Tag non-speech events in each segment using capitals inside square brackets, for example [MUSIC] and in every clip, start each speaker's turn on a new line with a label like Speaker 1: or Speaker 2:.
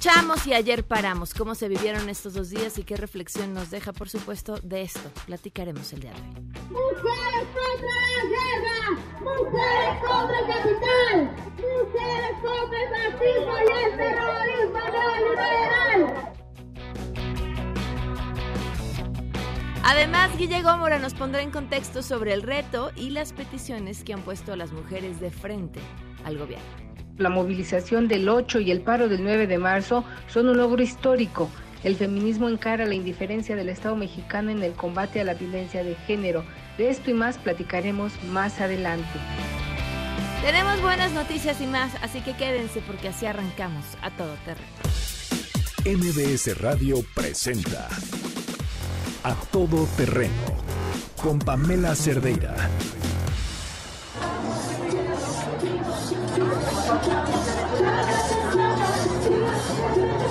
Speaker 1: marchamos y ayer paramos. ¿Cómo se vivieron estos dos días y qué reflexión nos deja? Por supuesto, de esto platicaremos el día de hoy.
Speaker 2: ¡Mujeres contra la guerra! ¡Mujeres contra el capital! ¡Mujeres contra el fascismo y el terrorismo neoliberal!
Speaker 1: Además, Guille Gómora nos pondrá en contexto sobre el reto y las peticiones que han puesto a las mujeres de frente al gobierno.
Speaker 3: La movilización del 8 y el paro del 9 de marzo son un logro histórico. El feminismo encara la indiferencia del Estado mexicano en el combate a la violencia de género. De esto y más platicaremos más adelante.
Speaker 1: Tenemos buenas noticias y más, así que quédense porque así arrancamos a todo terreno.
Speaker 4: MBS Radio presenta A Todo Terreno con Pamela Cerdeira.
Speaker 2: Thank you.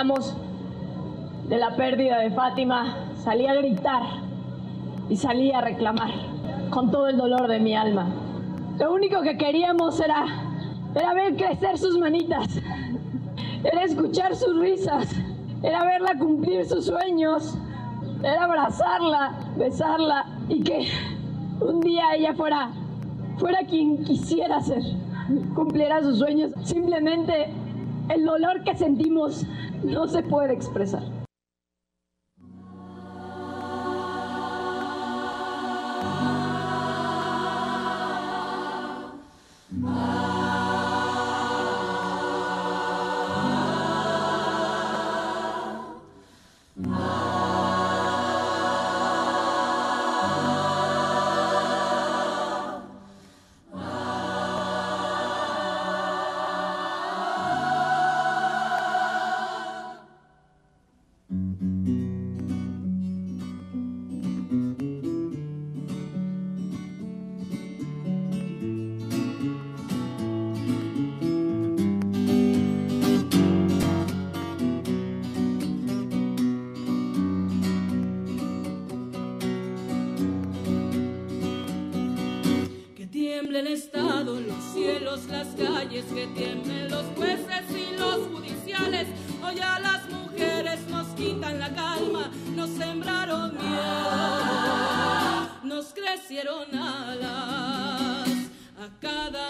Speaker 2: De la
Speaker 5: pérdida de Fátima, salí a gritar y salí a reclamar con todo el dolor de mi alma. Lo único que queríamos era, era ver crecer sus manitas, era escuchar sus risas, era verla cumplir sus sueños, era abrazarla, besarla y que un día ella fuera, fuera quien quisiera ser, cumpliera sus sueños. Simplemente el dolor que sentimos no se puede expresar.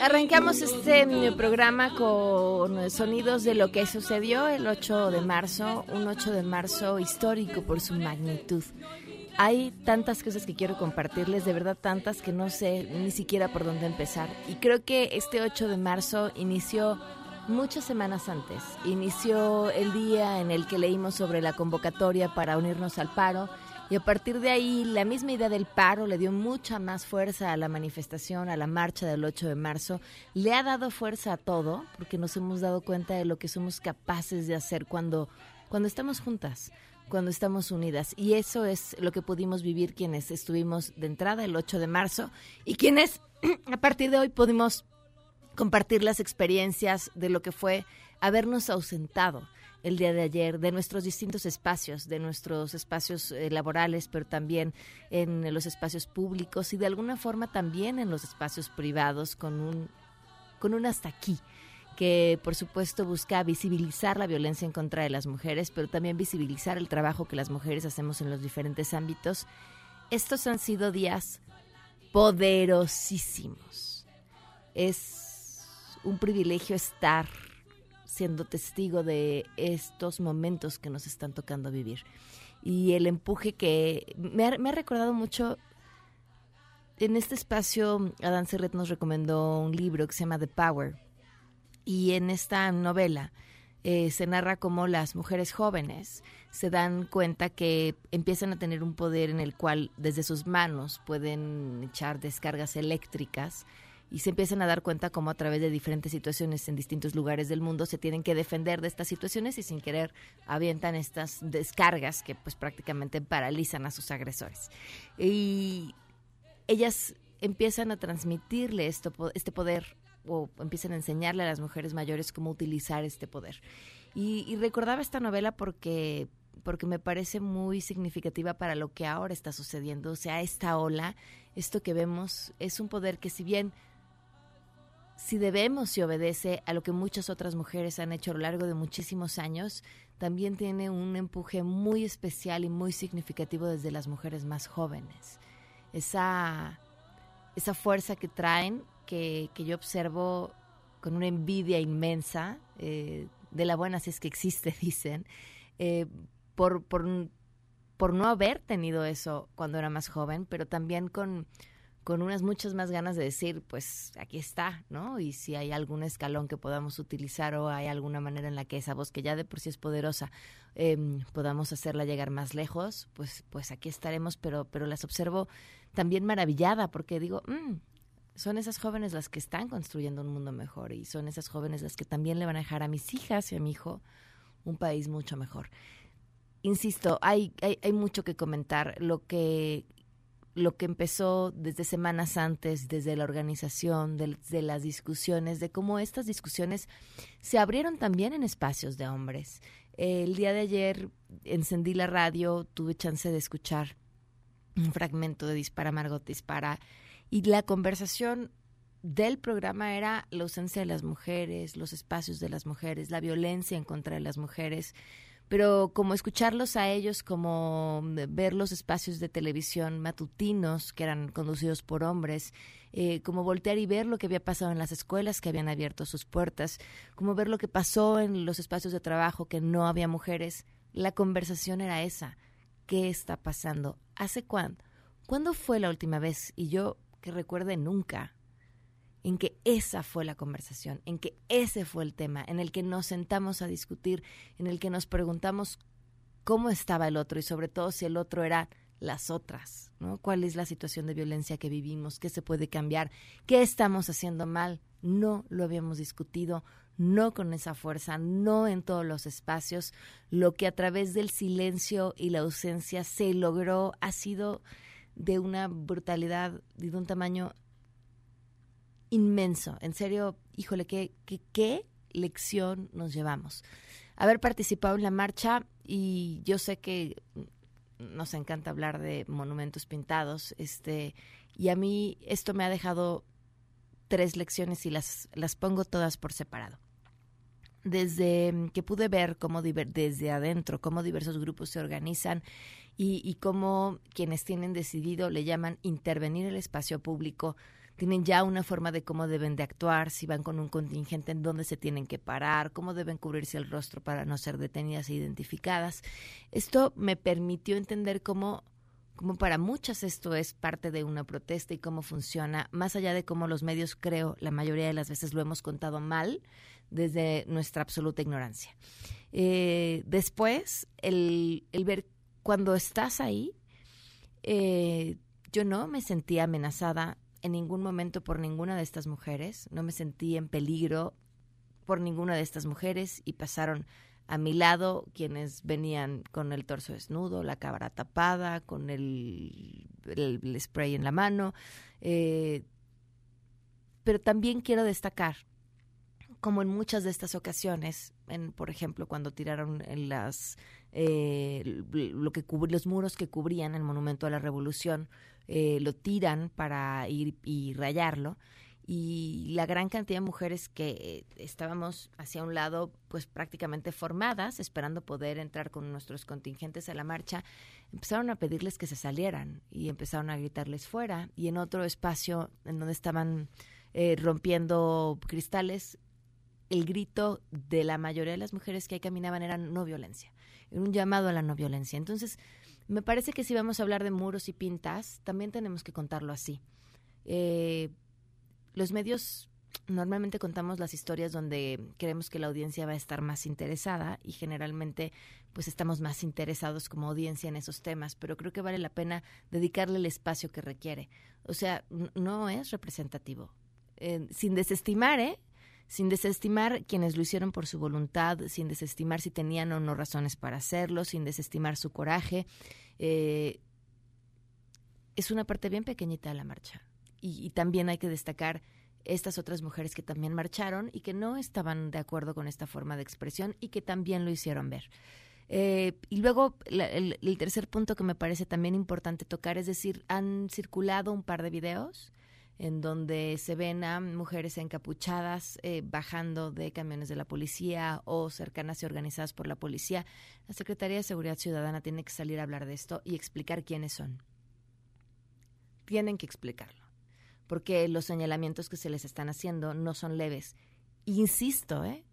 Speaker 1: Arrancamos este programa con sonidos de lo que sucedió el 8 de marzo, un 8 de marzo histórico por su magnitud. hay tantas cosas que quiero compartirles, de verdad tantas que no sé ni siquiera por dónde empezar. Y creo que este 8 de marzo inició muchas semanas antes. Inició el día en el que leímos sobre la convocatoria para unirnos al paro y a partir de ahí la misma idea del paro le dio mucha más fuerza a la manifestación, a la marcha del 8 de marzo. Le ha dado fuerza a todo porque nos hemos dado cuenta de lo que somos capaces de hacer cuando, cuando estamos juntas cuando estamos unidas. Y eso es lo que pudimos vivir quienes estuvimos de entrada el 8 de marzo y quienes [CLEARS THROAT] a partir de hoy pudimos compartir las experiencias de lo que fue habernos ausentado el día de ayer de nuestros distintos espacios, de nuestros espacios eh, laborales, pero también en los espacios públicos y de alguna forma también en los espacios privados con un con un hasta aquí que por supuesto busca visibilizar la violencia en contra de las mujeres, pero también visibilizar el trabajo que las mujeres hacemos en los diferentes ámbitos. Estos han sido días poderosísimos. Es un privilegio estar siendo testigo de estos momentos que nos están tocando vivir. Y el empuje que me ha, recordado mucho en este espacio, Adán Serret nos recomendó un libro que se llama The Power, y en esta novela eh, se narra cómo las mujeres jóvenes se dan cuenta que empiezan a tener un poder en el cual desde sus manos pueden echar descargas eléctricas y se empiezan a dar cuenta cómo a través de diferentes situaciones en distintos lugares del mundo se tienen que defender de estas situaciones y sin querer avientan estas descargas que pues prácticamente paralizan a sus agresores. Y ellas empiezan a transmitirle esto, este poder o empiecen a enseñarle a las mujeres mayores cómo utilizar este poder. Y, recordaba esta novela porque porque me parece muy significativa para lo que ahora está sucediendo. O sea, esta ola, esto que vemos, es un poder que si bien si debemos y obedece a lo que muchas otras mujeres han hecho a lo largo de muchísimos años, también tiene un empuje muy especial y muy significativo desde las mujeres más jóvenes. Esa, esa fuerza que traen que, yo observo con una envidia inmensa, eh, de la buena si es que existe, [LAUGHS] dicen, eh, por, por, por, no haber tenido eso cuando era más joven, pero también con, con unas muchas más ganas de decir, pues aquí está, ¿no? Y si hay algún escalón que podamos utilizar o hay alguna manera en la que esa voz, que ya de por sí es poderosa, em, podamos hacerla llegar más lejos, pues, pues aquí estaremos, pero, pero las observo también maravillada, porque digo, mm, son esas jóvenes las que están construyendo un mundo mejor y son esas jóvenes las que también le van a dejar a mis hijas y a mi hijo un país mucho mejor. Insisto, hay, hay, mucho que comentar. Lo que, lo que empezó desde semanas antes, desde la organización, de, las discusiones, de cómo estas discusiones se abrieron también en espacios de hombres. El día de ayer encendí la radio, tuve chance de escuchar un fragmento de Dispara Margot Dispara y la conversación del programa era la ausencia de las mujeres, los espacios de las mujeres, la violencia en contra de las mujeres, pero como escucharlos a ellos, como ver los espacios de televisión matutinos que eran conducidos por hombres, eh, como voltear y ver lo que había pasado en las escuelas que habían abierto sus puertas, como ver lo que pasó en los espacios de trabajo que no había mujeres, la conversación era esa. ¿Qué está pasando? ¿Hace cuándo? ¿Cuándo fue la última vez? Y yo que recuerde nunca en que esa fue la conversación, en que ese fue el tema, en el que nos sentamos a discutir, en el que nos preguntamos cómo estaba el otro y sobre todo si el otro era las otras, ¿no? ¿Cuál es la situación de violencia que vivimos? ¿Qué se puede cambiar? ¿Qué estamos haciendo mal? No lo habíamos discutido, no con esa fuerza, no en todos los espacios. Lo que a través del silencio y la ausencia se logró ha sido de una brutalidad y de un tamaño inmenso. En serio, híjole, qué, qué, qué lección nos llevamos. Haber participado en la marcha y yo sé que nos encanta hablar de monumentos pintados, este, y a mí esto me ha dejado tres lecciones y las, las pongo todas por separado. Desde que pude ver cómo desde adentro, cómo diversos grupos se organizan y, y cómo quienes tienen decidido le llaman intervenir el espacio público tienen ya una forma de cómo deben de actuar, si van con un contingente en dónde se tienen que parar, cómo deben cubrirse el rostro para no ser detenidas e identificadas. Esto me permitió entender cómo, como para muchas esto es parte de una protesta y cómo funciona, más allá de cómo los medios, creo, la mayoría de las veces lo hemos contado mal desde nuestra absoluta ignorancia. Eh, después, el, ver cuando estás ahí, eh, yo no me sentía amenazada en ningún momento por ninguna de estas mujeres, no me sentí en peligro por ninguna de estas mujeres y pasaron a mi lado quienes venían con el torso desnudo, la cabra tapada, con el, spray en la mano. Eh, pero también quiero destacar, como en muchas de estas ocasiones, en, por ejemplo, cuando tiraron en las eh, lo que los muros que cubrían el monumento a la revolución, eh, lo tiran para ir y rayarlo y la gran cantidad de mujeres que estábamos hacia un lado, pues prácticamente formadas, esperando poder entrar con nuestros contingentes a la marcha, empezaron a pedirles que se salieran y empezaron a gritarles fuera. Y en otro espacio en donde estaban eh, rompiendo cristales, el grito de la mayoría de las mujeres que ahí caminaban era no violencia, era un llamado a la no violencia. Entonces, me parece que si vamos a hablar de muros y pintas, también tenemos que contarlo así. Eh, los medios normalmente contamos las historias donde creemos que la audiencia va a estar más interesada y generalmente pues estamos más interesados como audiencia en esos temas, pero creo que vale la pena dedicarle el espacio que requiere. O sea, no es representativo. Eh, sin desestimar, ¿eh? Sin desestimar quienes lo hicieron por su voluntad, sin desestimar si tenían o no razones para hacerlo, sin desestimar su coraje. Eh, es una parte bien pequeñita de la marcha y, también hay que destacar estas otras mujeres que también marcharon y que no estaban de acuerdo con esta forma de expresión y que también lo hicieron ver. Eh, y luego el, tercer punto que me parece también importante tocar es decir, han circulado un par de videos en donde se ven a mujeres encapuchadas eh, bajando de camiones de la policía o cercanas y organizadas por la policía. La Secretaría de Seguridad Ciudadana tiene que salir a hablar de esto y explicar quiénes son. Tienen que explicarlo porque los señalamientos que se les están haciendo no son leves. Insisto, ¿eh?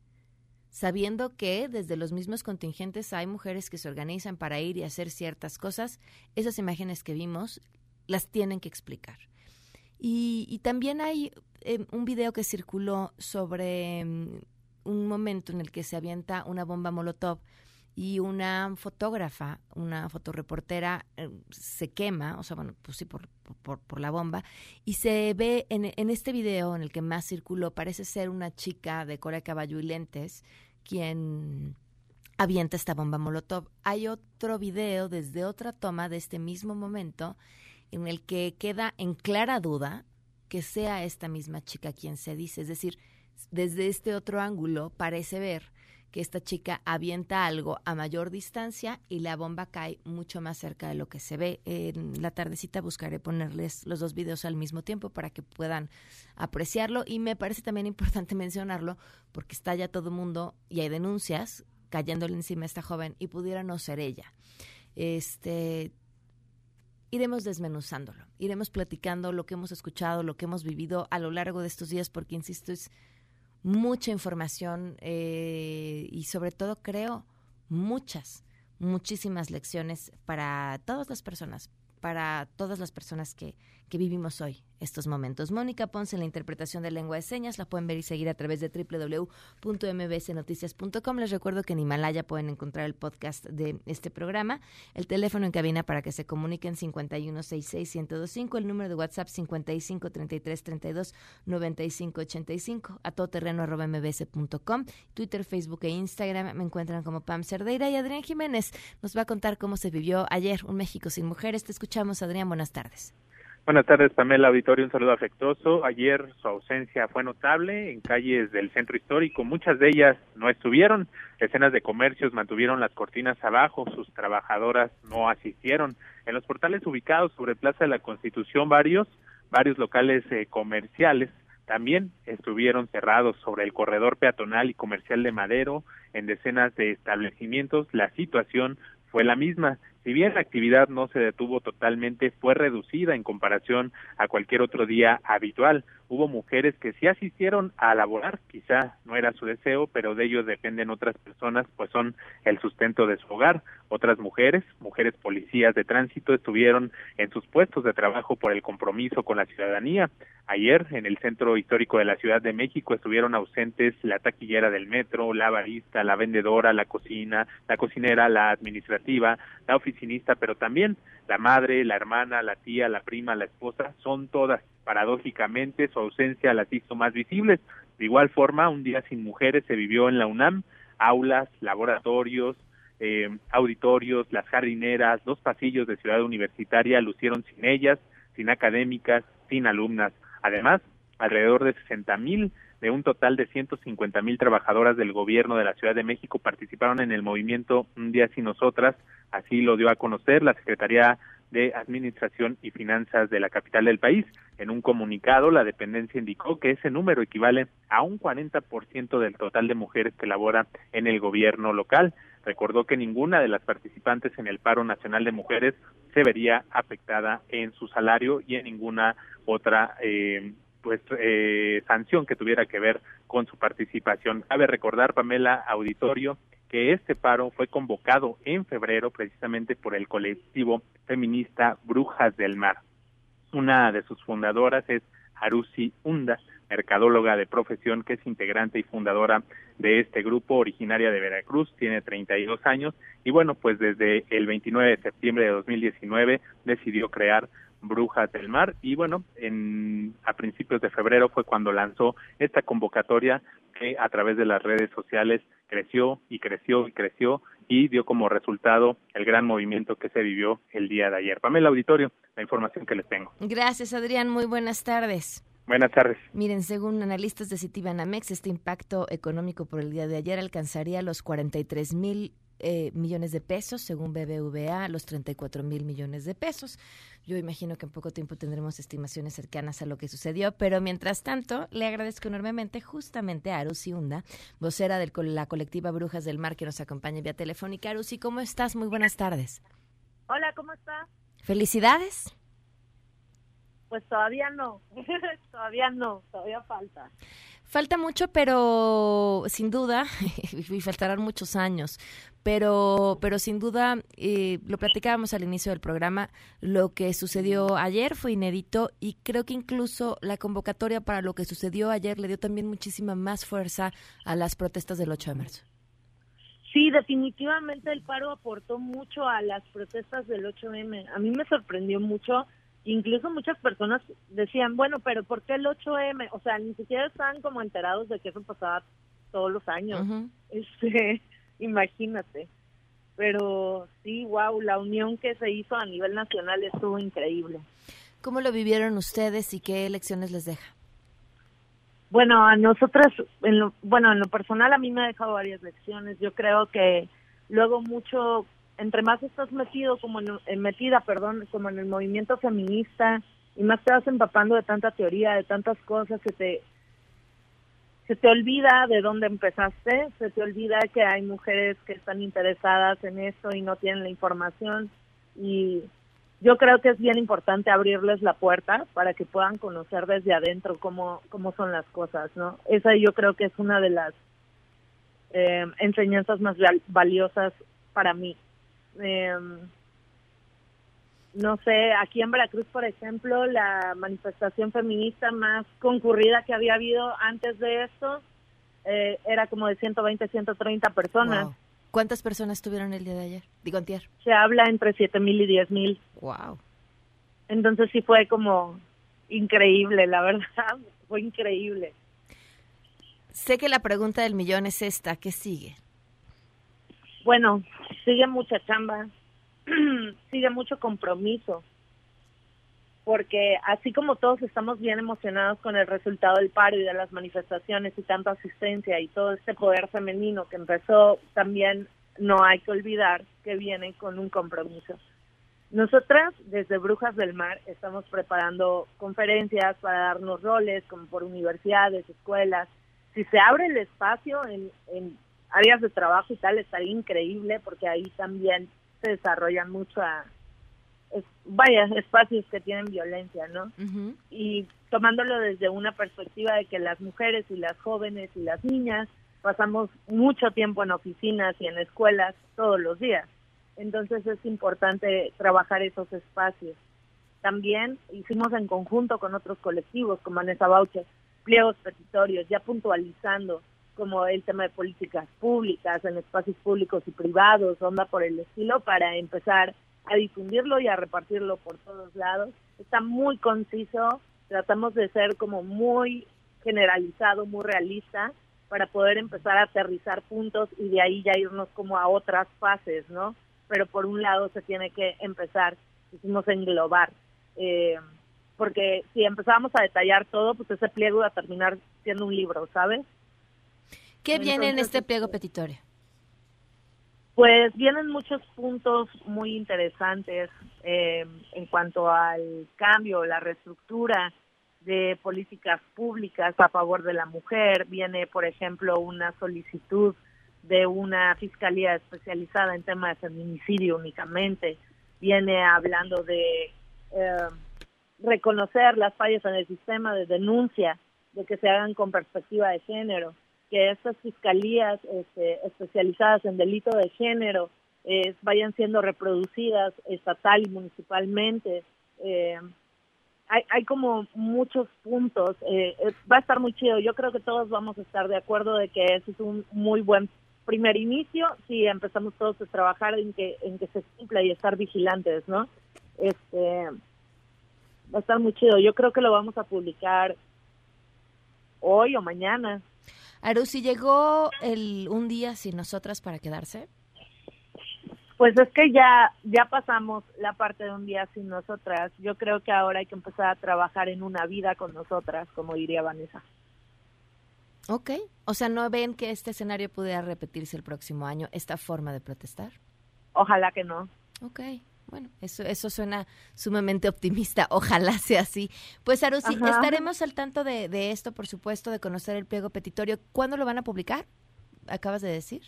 Speaker 1: sabiendo que desde los mismos contingentes hay mujeres que se organizan para ir y hacer ciertas cosas, esas imágenes que vimos las tienen que explicar. Y, también hay eh, un video que circuló sobre mm, un momento en el que se avienta una bomba Molotov y una fotógrafa, una fotoreportera, eh, se quema, o sea, bueno, pues sí, por, la bomba, y se ve en, en, este video en el que más circuló, parece ser una chica de cola de caballo y lentes, quien avienta esta bomba molotov. Hay otro video desde otra toma de este mismo momento en el que queda en clara duda que sea esta misma chica quien se dice, es decir, desde este otro ángulo parece ver que esta chica avienta algo a mayor distancia y la bomba cae mucho más cerca de lo que se ve. En la tardecita buscaré ponerles los dos videos al mismo tiempo para que puedan apreciarlo y me parece también importante [LAUGHS] mencionarlo porque está ya todo el mundo y hay denuncias cayéndole encima a esta joven y pudiera no ser ella. Este iremos desmenuzándolo, iremos platicando lo que hemos escuchado, lo que hemos vivido a lo largo de estos días, porque insisto, es mucha información eh, y sobre todo creo muchas, muchísimas lecciones para todas las personas, para todas las personas que, que vivimos hoy estos momentos. Mónica Ponce en la interpretación de lengua de señas, la pueden ver y seguir a través de www.mbsnoticias.com. Les recuerdo que en Himalaya pueden encontrar el podcast de este programa, el teléfono en cabina para que se comuniquen 5166125, el número de WhatsApp 5533329585, a todoterreno arroba mbs.com, Twitter, Facebook e Instagram me encuentran como Pam Cerdeira y Adrián Jiménez nos va a contar cómo se vivió ayer un México sin mujeres. Te escuchamos, Adrián, buenas tardes.
Speaker 6: Buenas tardes, Pamela Auditorio, un saludo afectuoso. Ayer su ausencia fue notable en calles del centro histórico, muchas de ellas no estuvieron, escenas de comercios mantuvieron las cortinas abajo, sus trabajadoras no asistieron. En los portales ubicados sobre Plaza de la Constitución varios, varios locales eh, comerciales también estuvieron cerrados sobre el corredor peatonal y comercial de Madero, en decenas de establecimientos la situación fue la misma Si bien la actividad no se detuvo totalmente, fue reducida en comparación a cualquier otro día habitual. Hubo mujeres que sí asistieron a laborar, quizá no era su deseo, pero de ello dependen otras personas, pues son el sustento de su hogar. Otras mujeres, mujeres policías de tránsito, estuvieron en sus puestos de trabajo por el compromiso con la ciudadanía. Ayer, en el centro histórico de la Ciudad de México, estuvieron ausentes la taquillera del metro, la barista, la vendedora, la cocina, la cocinera, la administrativa, la oficinista, pero también la madre, la hermana, la tía, la prima, la esposa, son todas. Paradójicamente, su ausencia las hizo más visibles. De igual forma, un día sin mujeres se vivió en la UNAM, aulas, laboratorios, eh, auditorios, las jardineras, los pasillos de Ciudad Universitaria lucieron sin ellas, sin académicas, sin alumnas. Además, alrededor de 60 mil de un total de 150 mil trabajadoras del gobierno de la Ciudad de México participaron en el movimiento Un día sin nosotras, así lo dio a conocer la Secretaría de Administración y Finanzas de la capital del país. En un comunicado, la dependencia indicó que ese número equivale a un 40% del total de mujeres que laboran en el gobierno local. Recordó que ninguna de las participantes en el paro nacional de mujeres se vería afectada en su salario y en ninguna otra eh, pues eh, sanción que tuviera que ver con su participación. Cabe recordar, Pamela Auditorio, que este paro fue convocado en febrero precisamente por el colectivo feminista Brujas del Mar. Una de sus fundadoras es Arusi Hunda, mercadóloga de profesión que es integrante y fundadora de este grupo, originaria de Veracruz, tiene 32 años y bueno, pues desde el 29 de septiembre de 2019 decidió crear Brujas del Mar y bueno, en, a principios de febrero fue cuando lanzó esta convocatoria que a través de las redes sociales creció y creció y creció y dio como resultado el gran movimiento que se vivió el día de ayer. Pamela Auditorio, la información que les tengo.
Speaker 1: Gracias, Adrián. Muy buenas tardes.
Speaker 6: Buenas tardes.
Speaker 1: Miren, según analistas de Citibanamex, este impacto económico por el día de ayer alcanzaría los 43 mil eh, millones de pesos, según BBVA, los 34 mil millones de pesos. Yo imagino que en poco tiempo tendremos estimaciones cercanas a lo que sucedió, pero mientras tanto, le agradezco enormemente justamente a Arusi Hunda, vocera de la colectiva Brujas del Mar, que nos acompaña vía telefónica. Arusi, ¿cómo estás? Muy buenas tardes.
Speaker 7: Hola, ¿cómo estás?
Speaker 1: Felicidades.
Speaker 7: Pues todavía no, [LAUGHS] todavía no, todavía falta.
Speaker 1: Falta mucho, pero sin duda, [LAUGHS] y faltarán muchos años, pero, pero sin duda, eh, lo platicábamos al inicio del programa, lo que sucedió ayer fue inédito y creo que incluso la convocatoria para lo que sucedió ayer le dio también muchísima más fuerza a las protestas del 8 de marzo.
Speaker 7: Sí, definitivamente el paro aportó mucho a las protestas del 8M. A mí me sorprendió mucho incluso muchas personas decían, bueno, pero ¿por qué el 8M? O sea, ni siquiera estaban como enterados de que eso pasaba todos los años. Este, [LAUGHS] imagínate. Pero sí, wow, la unión que se hizo a nivel nacional estuvo increíble.
Speaker 1: ¿Cómo lo vivieron ustedes y qué lecciones les deja?
Speaker 7: Bueno, a nosotras, en lo, bueno, en lo personal a mí me ha dejado varias lecciones. Yo creo que luego mucho entre más estás metido como en, metida, perdón, como en el movimiento feminista y más te vas empapando de tanta teoría, de tantas cosas que te se te olvida de dónde empezaste, se te olvida que hay mujeres que están interesadas en esto y no tienen la información y yo creo que es bien importante abrirles la puerta para que puedan conocer desde adentro cómo, cómo son las cosas, ¿no? Esa yo creo que es una de las eh, enseñanzas más valiosas para mí. Eh, no sé, aquí en Veracruz, por ejemplo, la manifestación feminista más concurrida que había habido antes de esto eh, era como de 120, 130 personas.
Speaker 1: ¿Cuántas personas tuvieron el día de ayer? Digo, antier.
Speaker 7: Se habla entre 7 mil y 10 mil.
Speaker 1: Wow.
Speaker 7: Entonces sí fue como increíble, la verdad, [LAUGHS] fue increíble.
Speaker 1: Sé que la pregunta del millón es esta, ¿qué sigue?
Speaker 7: Bueno, sigue mucha chamba, [CLEARS THROAT] sigue mucho compromiso, porque así como todos estamos bien emocionados con el resultado del paro y de las manifestaciones y tanta asistencia y todo este poder femenino que empezó, también no hay que olvidar que viene con un compromiso. Nosotras, desde Brujas del Mar, estamos preparando conferencias para darnos roles, como por universidades, escuelas. Si se abre el espacio en, en áreas de trabajo y tal estaría increíble porque ahí también se desarrollan mucho a, es, vaya, espacios que tienen violencia, ¿no?
Speaker 1: Ujú.
Speaker 7: y tomándolo desde una perspectiva de que las mujeres y las jóvenes y las niñas pasamos mucho tiempo en oficinas y en escuelas todos los días. Entonces es importante trabajar esos espacios. También hicimos en conjunto con otros colectivos como Anesa Bauche pliegos petitorios, ya puntualizando como el tema de políticas públicas en espacios públicos y privados, onda por el estilo, para empezar a difundirlo y a repartirlo por todos lados. Está muy conciso, tratamos de ser como muy generalizado, muy realista, para poder empezar a aterrizar puntos y de ahí ya irnos como a otras fases, ¿no? Pero por un lado se tiene que empezar, hicimos englobar, eh, porque si empezamos a detallar todo, pues ese pliego va a terminar siendo un libro, ¿sabes?
Speaker 1: ¿Qué viene en este pliego petitorio?
Speaker 7: Pues vienen muchos puntos muy interesantes eh, en cuanto al cambio, la reestructura de políticas públicas a favor de la mujer. Viene, por ejemplo, una solicitud de una fiscalía especializada en temas de feminicidio únicamente. Viene hablando de eh, reconocer las fallas en el sistema de denuncia, de que se hagan con perspectiva de género que estas fiscalías este, especializadas en delito de género eh, vayan siendo reproducidas estatal y municipalmente. Eh, hay, hay como muchos puntos. eh, eh, va a estar muy chido. Yo creo que todos vamos a estar de acuerdo de que ese es un muy buen primer inicio si empezamos todos a trabajar en que en que se cumpla y estar vigilantes, ¿no? Este va a estar muy chido. Yo creo que lo vamos a publicar hoy o mañana.
Speaker 1: Arusi, ¿llegó el un día sin nosotras para quedarse?
Speaker 7: Pues es que ya ya pasamos la parte de un día sin nosotras. Yo creo que ahora hay que empezar a trabajar en una vida con nosotras, como diría Vanessa.
Speaker 1: Ok. O sea, ¿no ven que este escenario pudiera repetirse el próximo año, esta forma de protestar?
Speaker 7: Ojalá que no.
Speaker 1: Ok. Bueno, eso, eso suena sumamente optimista. [LAUGHS] Ojalá sea así. Pues, Arusi,
Speaker 7: Ajá.
Speaker 1: estaremos al tanto de, de esto, por supuesto, de conocer el pliego petitorio. ¿Cuándo lo van a publicar? Acabas de decir.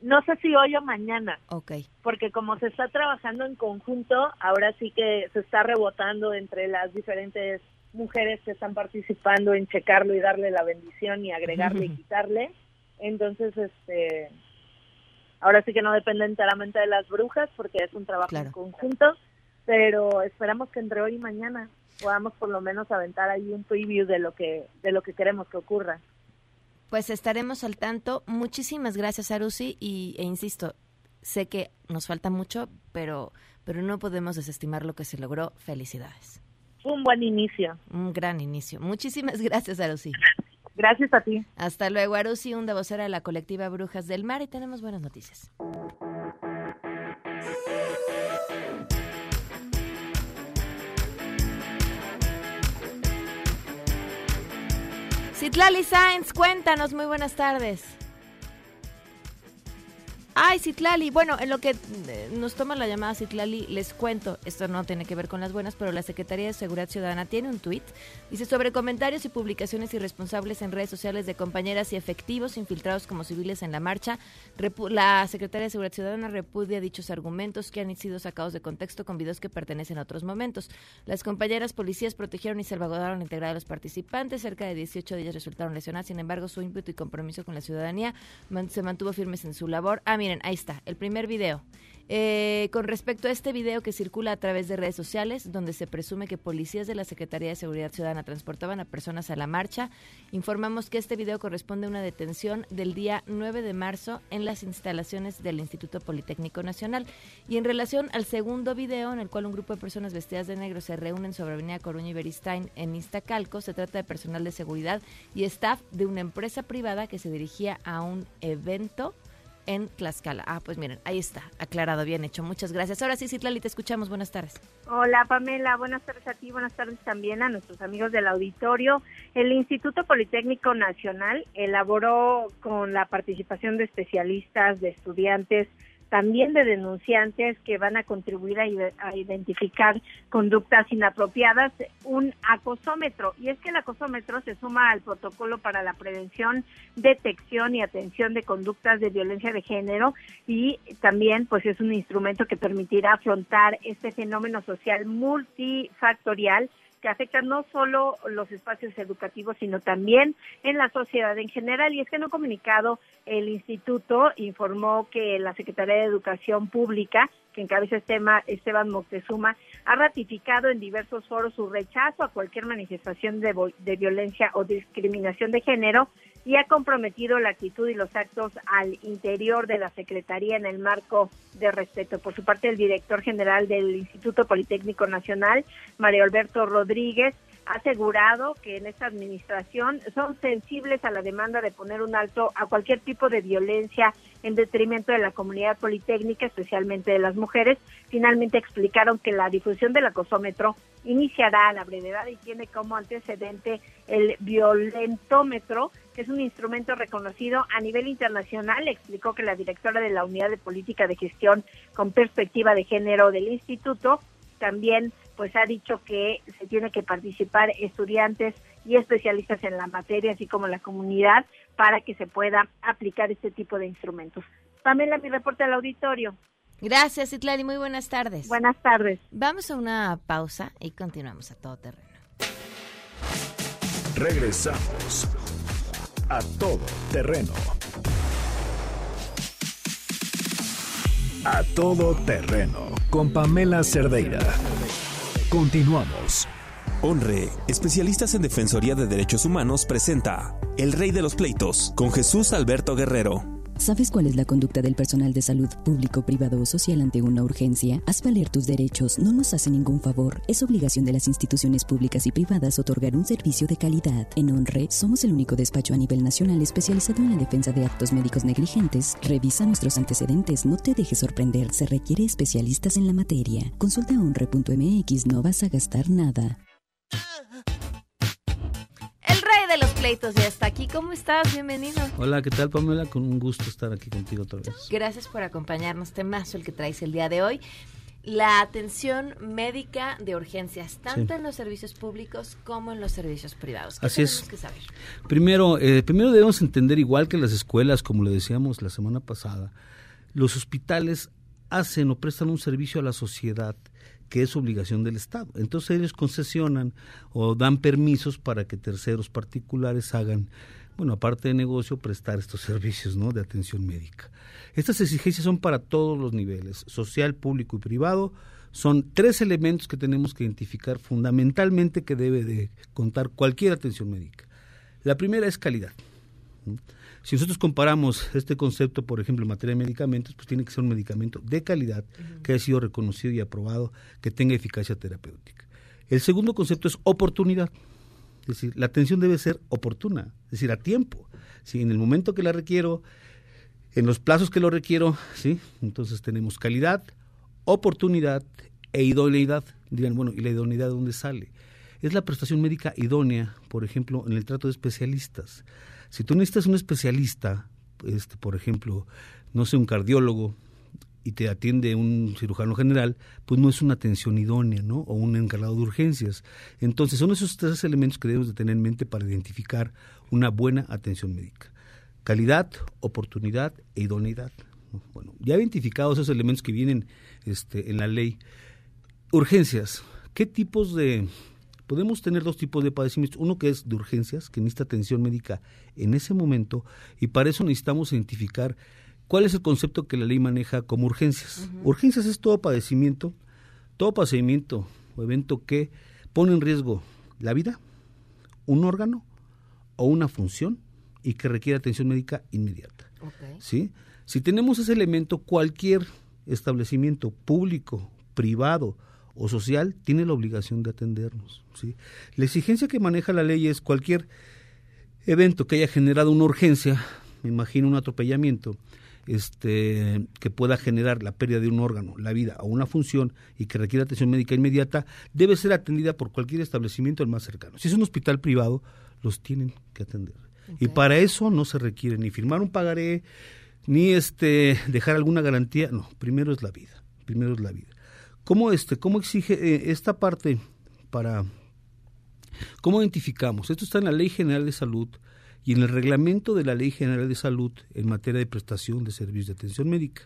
Speaker 7: No sé si hoy o mañana,
Speaker 1: Ok.
Speaker 7: porque como se está trabajando en conjunto, ahora sí que se está rebotando entre las diferentes mujeres que están participando en checarlo y darle la bendición y agregarle y [LAUGHS] quitarle. Entonces, este, ahora sí que no depende enteramente de las brujas, porque es un trabajo
Speaker 1: Claro.
Speaker 7: en conjunto, pero esperamos que entre hoy y mañana podamos por lo menos aventar ahí un preview de lo que de lo que queremos que ocurra.
Speaker 1: Pues estaremos al tanto. Muchísimas gracias, Arusi. Y, e insisto, sé que nos falta mucho, pero, pero no podemos desestimar lo que se logró. Felicidades.
Speaker 7: Un buen inicio.
Speaker 1: Un gran inicio. Muchísimas [LAUGHS] gracias, Arusi.
Speaker 7: Gracias a ti.
Speaker 1: Hasta luego, Arusi, un vocera de la colectiva Brujas del Mar. Y tenemos buenas noticias. Citlali Sáenz, cuéntanos, muy buenas tardes. Ay, Citlali, bueno, en lo que eh, nos toma la llamada Citlali, les cuento, esto no tiene que ver con las buenas, pero la Secretaría de Seguridad Ciudadana tiene un tuit, dice sobre comentarios y publicaciones irresponsables en redes sociales de compañeras y efectivos infiltrados como civiles en la marcha, la Secretaría de Seguridad Ciudadana repudia dichos argumentos que han sido sacados de contexto con videos que pertenecen a otros momentos. Las compañeras policías protegieron y salvaguardaron la integridad de los participantes, cerca de 18 de ellas resultaron lesionadas, sin embargo su ímpetu y compromiso con la ciudadanía se mantuvo firmes en su labor. Ah, miren, ahí está, el primer video. Eh, con respecto a este video que circula a través de redes sociales, donde se presume que policías de la Secretaría de Seguridad Ciudadana transportaban a personas a la marcha, informamos que este video corresponde a una detención del día 9 de marzo en las instalaciones del Instituto Politécnico Nacional. Y en relación al segundo video, en el cual un grupo de personas vestidas de negro se reúnen sobre Avenida Coruña y Beristain en Iztacalco, se trata de personal de seguridad y staff de una empresa privada que se dirigía a un evento en Tlaxcala. Ah, pues miren, ahí está, aclarado, bien hecho. Muchas gracias. Ahora sí, Citlali, te escuchamos. Buenas tardes.
Speaker 8: Hola Pamela, buenas tardes a ti, buenas tardes también a nuestros amigos del auditorio. El Instituto Politécnico Nacional elaboró con la participación de especialistas, de estudiantes, también de denunciantes que van a contribuir a, identificar conductas inapropiadas, un acosómetro. Y es que el acosómetro se suma al protocolo para la prevención, detección y atención de conductas de violencia de género y también pues es un instrumento que permitirá afrontar este fenómeno social multifactorial que afecta no solo los espacios educativos, sino también en la sociedad en general. Y es que en un comunicado el instituto informó que la Secretaría de Educación Pública, que encabeza este tema Esteban Moctezuma, ha ratificado en diversos foros su rechazo a cualquier manifestación de, de violencia o discriminación de género y ha comprometido la actitud y los actos al interior de la Secretaría en el marco de respeto. Por su parte, el director general del Instituto Politécnico Nacional, Mario Alberto Rodríguez, ha asegurado que en esta administración son sensibles a la demanda de poner un alto a cualquier tipo de violencia en detrimento de la comunidad politécnica, especialmente de las mujeres. Finalmente explicaron que la difusión del acosómetro iniciará a la brevedad y tiene como antecedente el violentómetro, que es un instrumento reconocido a nivel internacional. Explicó que la directora de la Unidad de Política de Gestión con Perspectiva de Género del Instituto también pues ha dicho que se tiene que participar estudiantes y especialistas en la materia, así como la comunidad, para que se pueda aplicar este tipo de instrumentos. Pamela, mi reporte al auditorio.
Speaker 1: Gracias, Itlari. Muy buenas tardes.
Speaker 8: Buenas tardes.
Speaker 1: Vamos a una pausa y continuamos a todo terreno.
Speaker 4: Regresamos a todo terreno. A todo terreno con Pamela Cerdeira. Continuamos.
Speaker 9: Honre, especialistas en Defensoría de Derechos Humanos, presenta El Rey de los Pleitos con Jesús Alberto Guerrero.
Speaker 10: ¿Sabes cuál es la conducta del personal de salud público, privado o social ante una urgencia? Haz valer tus derechos, no nos hace ningún favor. Es obligación de las instituciones públicas y privadas otorgar un servicio de calidad. En ONRE, somos el único despacho a nivel nacional especializado en la defensa de actos médicos negligentes. Revisa nuestros antecedentes, no te dejes sorprender, se requiere especialistas en la materia. Consulta onre.mx, no vas a gastar nada
Speaker 1: pleitos ya está aquí. ¿Cómo estás? Bienvenido.
Speaker 11: Hola, ¿qué tal Pamela? Con un gusto estar aquí contigo otra vez.
Speaker 1: Gracias por acompañarnos. Temazo el que traes el día de hoy. La atención médica de urgencias, tanto en los servicios públicos como en los servicios privados.
Speaker 11: Así es. Que saber? Primero, eh, primero debemos entender, igual que las escuelas, como le decíamos la semana pasada, los hospitales hacen o prestan un servicio a la sociedad que es obligación del Estado. Entonces ellos concesionan o dan permisos para que terceros particulares hagan, bueno, aparte de negocio, prestar estos [LAUGHS] servicios ¿no? de atención médica. Estas exigencias son para todos los niveles, social, público y privado. Son tres elementos que tenemos que identificar fundamentalmente que debe de contar cualquier atención médica. La primera es calidad. Si nosotros comparamos este concepto, por ejemplo, en materia de medicamentos, pues tiene que ser un medicamento de calidad, que haya sido reconocido y aprobado, que tenga eficacia terapéutica. El segundo concepto es oportunidad. Es decir, la atención debe ser oportuna, es decir, a tiempo. Si en el momento que la requiero, en los plazos que lo requiero, ¿sí? Entonces tenemos calidad, oportunidad e idoneidad. Dirán, bueno, ¿y la idoneidad de dónde sale? Es la prestación médica idónea, por ejemplo, en el trato de especialistas. Si tú necesitas un especialista, este, por ejemplo, no sé, un cardiólogo, y te atiende un cirujano general, pues no es una atención idónea, ¿no? O un encargado de urgencias. Entonces, son esos tres elementos que debemos de tener en mente para identificar una buena atención médica. Calidad, oportunidad e idoneidad. Bueno, ya identificados esos elementos que vienen este, en la ley. Urgencias. ¿Qué tipos de podemos tener dos tipos de padecimientos. Uno que es de urgencias, que necesita atención médica en ese momento, y para eso necesitamos identificar cuál es el concepto que la ley maneja como urgencias. Urgencias es todo padecimiento, todo padecimiento o evento que pone en riesgo la vida, un órgano o una función y que requiere atención médica inmediata. ¿sí? Si tenemos ese elemento, cualquier establecimiento público, privado, o social tiene la obligación de atendernos. ¿sí? La exigencia que maneja la ley es cualquier evento que haya generado una urgencia, me imagino un atropellamiento, este, que pueda generar la pérdida de un órgano, la vida o una función y que requiera atención médica inmediata, debe ser atendida por cualquier establecimiento el más cercano. Si es un hospital privado, los tienen que atender. Y para eso no se requiere ni firmar un pagaré, ni este dejar alguna garantía, no, primero es la vida, primero es la vida. ¿Cómo este cómo exige eh, esta parte para cómo identificamos? Esto está en la Ley General de Salud y en el reglamento de la Ley General de Salud en materia de prestación de servicios de atención médica,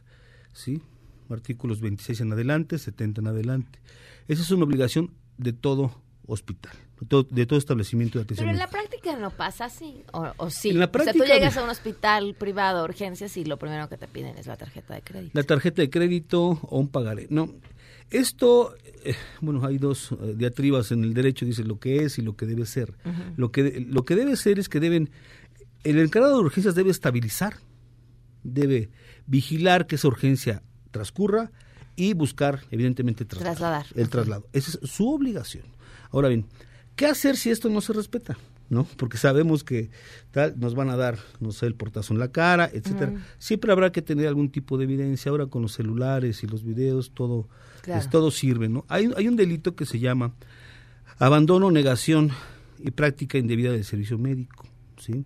Speaker 11: ¿sí? Artículos 26 en adelante, 70 en adelante. Esa es una obligación de todo hospital, de todo, de todo establecimiento de atención
Speaker 1: Pero en
Speaker 11: médica.
Speaker 1: la práctica no pasa así, o, o sí.
Speaker 11: En la
Speaker 1: o sea,
Speaker 11: práctica-
Speaker 1: tú llegas a un hospital privado, urgencias, y lo primero que te piden es la tarjeta de crédito.
Speaker 11: la tarjeta de crédito o un pagaré. No, esto, eh, bueno, hay dos eh, diatribas en el derecho, dice lo que es y lo que debe ser. Lo que lo que debe ser es que deben, el encargado de urgencias debe estabilizar, debe vigilar que esa urgencia transcurra y buscar, evidentemente, traslado,
Speaker 1: Trasladar.
Speaker 11: el traslado. Esa es su obligación. Ahora bien, ¿qué hacer si esto no se respeta? ¿No? Porque sabemos que tal nos van a dar, no sé, el portazo en la cara, etcétera. Siempre habrá que tener algún tipo de evidencia. Ahora con los celulares y los videos, todo,
Speaker 1: Claro.
Speaker 11: pues, todo sirve, ¿no? Hay, hay un delito que se llama abandono, negación y práctica indebida del servicio médico, ¿sí?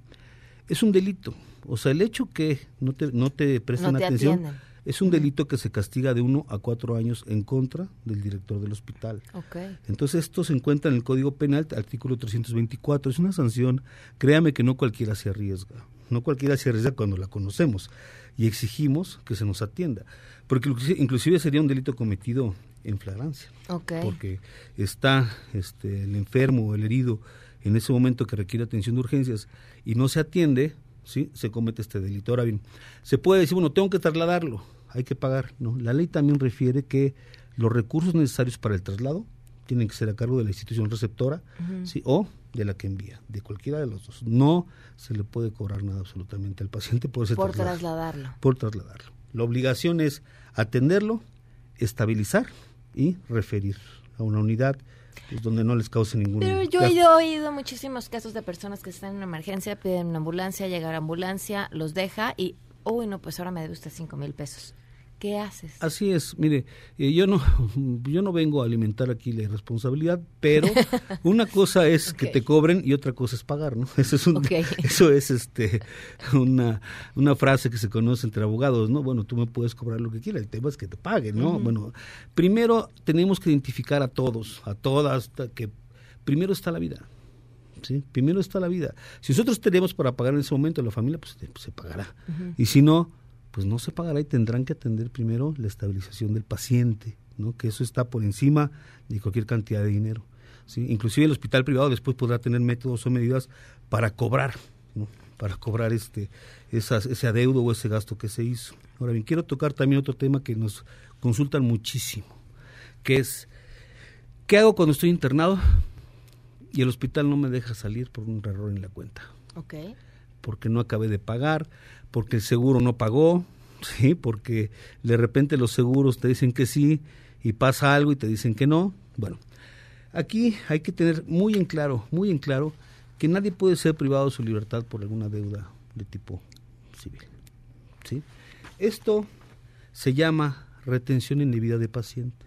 Speaker 11: Es un delito. O sea, el hecho que no te, no te
Speaker 1: No te
Speaker 11: atención
Speaker 1: atienden.
Speaker 11: Es un delito que se castiga de uno a cuatro años en contra del director del hospital.
Speaker 1: Ok.
Speaker 11: Entonces esto se encuentra en el Código Penal, artículo 324. Es una sanción, créame que no cualquiera se arriesga. No cualquiera se arriesga cuando la conocemos y exigimos que se nos atienda. Porque inclusive- sería un delito cometido en flagrancia.
Speaker 1: Ok.
Speaker 11: Porque está este, el enfermo o el herido en ese momento que requiere atención de urgencias y no se atiende, ¿sí? se comete este delito. Ahora bien, se puede decir, bueno, tengo que trasladarlo, hay que pagar. No, la ley también refiere que los recursos necesarios para el traslado tienen que ser a cargo de la institución receptora. ¿sí? o de la que envía, de cualquiera de los dos. No se le puede cobrar nada absolutamente al paciente por ese
Speaker 1: Por
Speaker 11: traslado
Speaker 1: trasladarlo.
Speaker 11: por trasladarlo. La obligación es atenderlo, estabilizar y referir a una unidad pues, donde no les cause ningún
Speaker 1: Pero yo he oído muchísimos casos de personas que están en emergencia, piden una ambulancia, llega la ambulancia, los deja y, uy, no, pues ahora me debe usted cinco mil pesos. ¿Qué haces?
Speaker 11: Así es, mire, eh, yo no [LAUGHS] yo no vengo a alimentar aquí la irresponsabilidad, pero [LAUGHS] una cosa es que te cobren y otra cosa es pagar, ¿no? [LAUGHS] Eso es un- eso es este una una frase que se conoce entre abogados, ¿no? Bueno, tú me puedes cobrar lo que quieras, el tema es que te paguen, ¿no? Bueno, primero tenemos que identificar a todos, a todas que primero está la vida. ¿Sí? Primero está la vida. Si nosotros tenemos para pagar en ese momento la familia, pues, se- se pagará. Y si no, pues no se pagará y tendrán que atender primero la estabilización del paciente, ¿no? que eso está por encima de cualquier cantidad de dinero. ¿sí? Inclusive el hospital privado después podrá tener métodos o medidas para cobrar, ¿no? para cobrar este ese adeudo o ese gasto que se hizo. Ahora bien, quiero tocar también otro tema que nos consultan muchísimo, que es, ¿qué hago cuando estoy internado y el hospital no me deja salir por un error en la cuenta?
Speaker 1: Ok.
Speaker 11: Porque no acabé de pagar, porque el seguro no pagó, [LAUGHS] sí, porque de repente los seguros te dicen que sí y pasa algo y te dicen que no. Bueno, aquí hay que tener muy en claro, muy en claro que nadie puede ser privado de su libertad por alguna deuda de tipo civil. ¿sí? Esto se llama retención indebida de paciente.